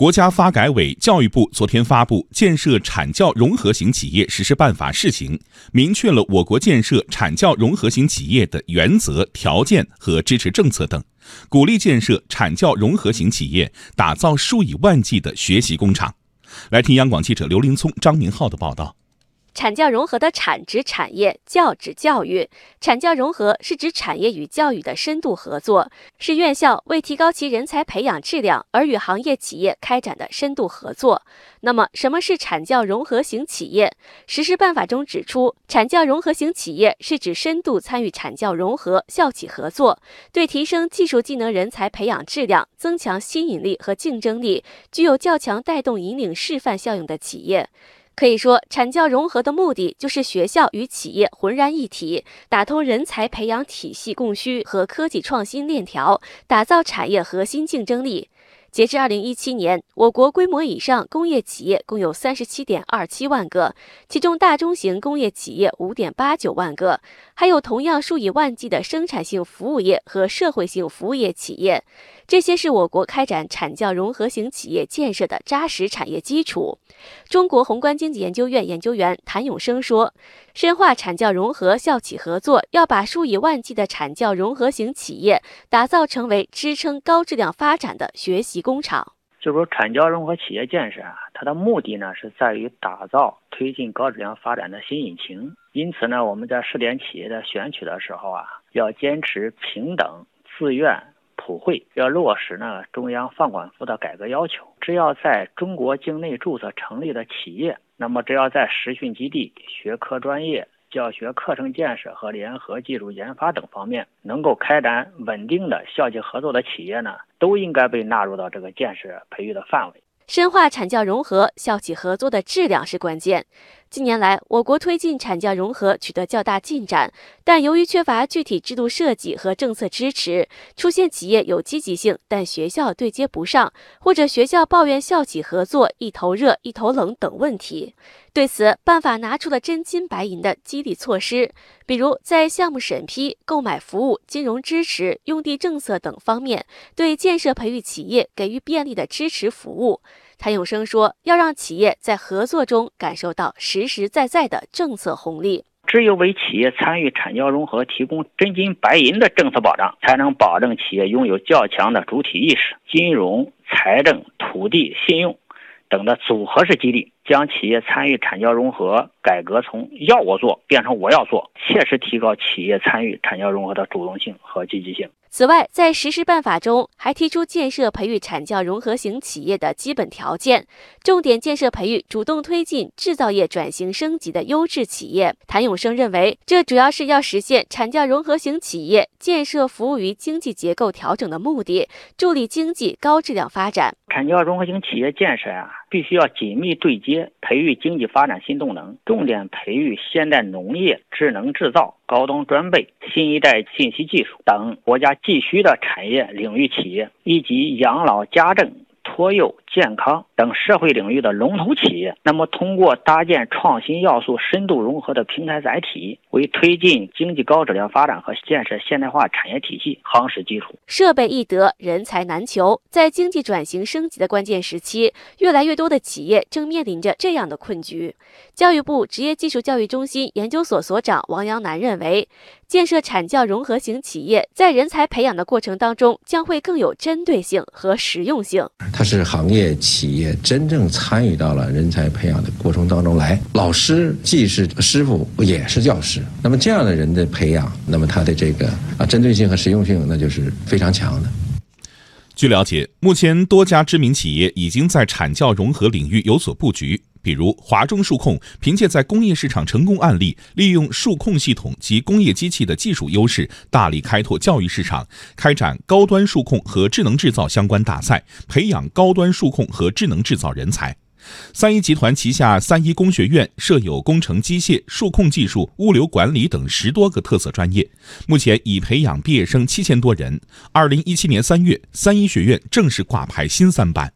国家发改委、教育部昨天发布《建设产教融合型企业实施办法（试行）》，明确了我国建设产教融合型企业的原则、条件和支持政策等，鼓励建设产教融合型企业，打造数以万计的学习工厂。来听央广记者刘林聪、张明浩的报道。产教融合的产指产业，教指教育。产教融合是指产业与教育的深度合作，是院校为提高其人才培养质量而与行业企业开展的深度合作。那么，什么是产教融合型企业？实施办法中指出，产教融合型企业是指深度参与产教融合、校企合作，对提升技术技能人才培养质量、增强吸引力和竞争力，具有较强带动引领示范效应的企业。可以说，产教融合的目的就是学校与企业浑然一体，打通人才培养体系供需和科技创新链条，打造产业核心竞争力。截至二零一七年，我国规模以上工业企业共有三十七点二七万个，其中大中型工业企业五点八九万个，还有同样数以万计的生产性服务业和社会性服务业企业。这些是我国开展产教融合型企业建设的扎实产业基础。中国宏观经济研究院研究员谭永生说：“深化产教融合、校企合作，要把数以万计的产教融合型企业打造成为支撑高质量发展的学习工厂。就是说产教融合企业建设啊，它的目的呢是在于打造推进高质量发展的新引擎。因此呢，我们在试点企业的选取的时候啊，要坚持平等、自愿。”普惠要落实呢中央放管服的改革要求，只要在中国境内注册成立的企业，那么只要在实训基地、学科专业、教学课程建设和联合技术研发等方面能够开展稳定的校企合作的企业呢，都应该被纳入到这个建设培育的范围。深化产教融合、校企合作的质量是关键。近年来，我国推进产教融合取得较大进展，但由于缺乏具体制度设计和政策支持，出现企业有积极性，但学校对接不上，或者学校抱怨校企合作一头热一头冷等问题。对此，办法拿出了真金白银的激励措施，比如在项目审批、购买服务、金融支持、用地政策等方面，对建设培育企业给予便利的支持服务。谭永生说：“要让企业在合作中感受到实实在在的政策红利，只有为企业参与产教融合提供真金白银的政策保障，才能保证企业拥有较强的主体意识。金融、财政、土地、信用等的组合式激励，将企业参与产教融合改革从要我做变成我要做，切实提高企业参与产教融合的主动性和积极性。”此外，在实施办法中还提出建设培育产教融合型企业的基本条件，重点建设培育主动推进制造业转型升级的优质企业。谭永生认为，这主要是要实现产教融合型企业建设服务于经济结构调整的目的，助力经济高质量发展。产教融合型企业建设呀，必须要紧密对接，培育经济发展新动能，重点培育现代农业、智能制造、高端装备、新一代信息技术等国家急需的产业领域企业，以及养老家政。托幼、健康等社会领域的龙头企业，那么通过搭建创新要素深度融合的平台载体，为推进经济高质量发展和建设现代化产业体系夯实基础。设备易得，人才难求。在经济转型升级的关键时期，越来越多的企业正面临着这样的困局。教育部职业技术教育中心研究所所长王阳南认为，建设产教融合型企业，在人才培养的过程当中，将会更有针对性和实用性。它是行业企业真正参与到了人才培养的过程当中来，老师既是师傅也是教师，那么这样的人的培养，那么他的这个啊针对性和实用性，那就是非常强的。据了解，目前多家知名企业已经在产教融合领域有所布局。比如华中数控凭借在工业市场成功案例，利用数控系统及工业机器的技术优势，大力开拓教育市场，开展高端数控和智能制造相关大赛，培养高端数控和智能制造人才。三一集团旗下三一工学院设有工程机械、数控技术、物流管理等十多个特色专业，目前已培养毕业生七千多人。二零一七年三月，三一学院正式挂牌新三班。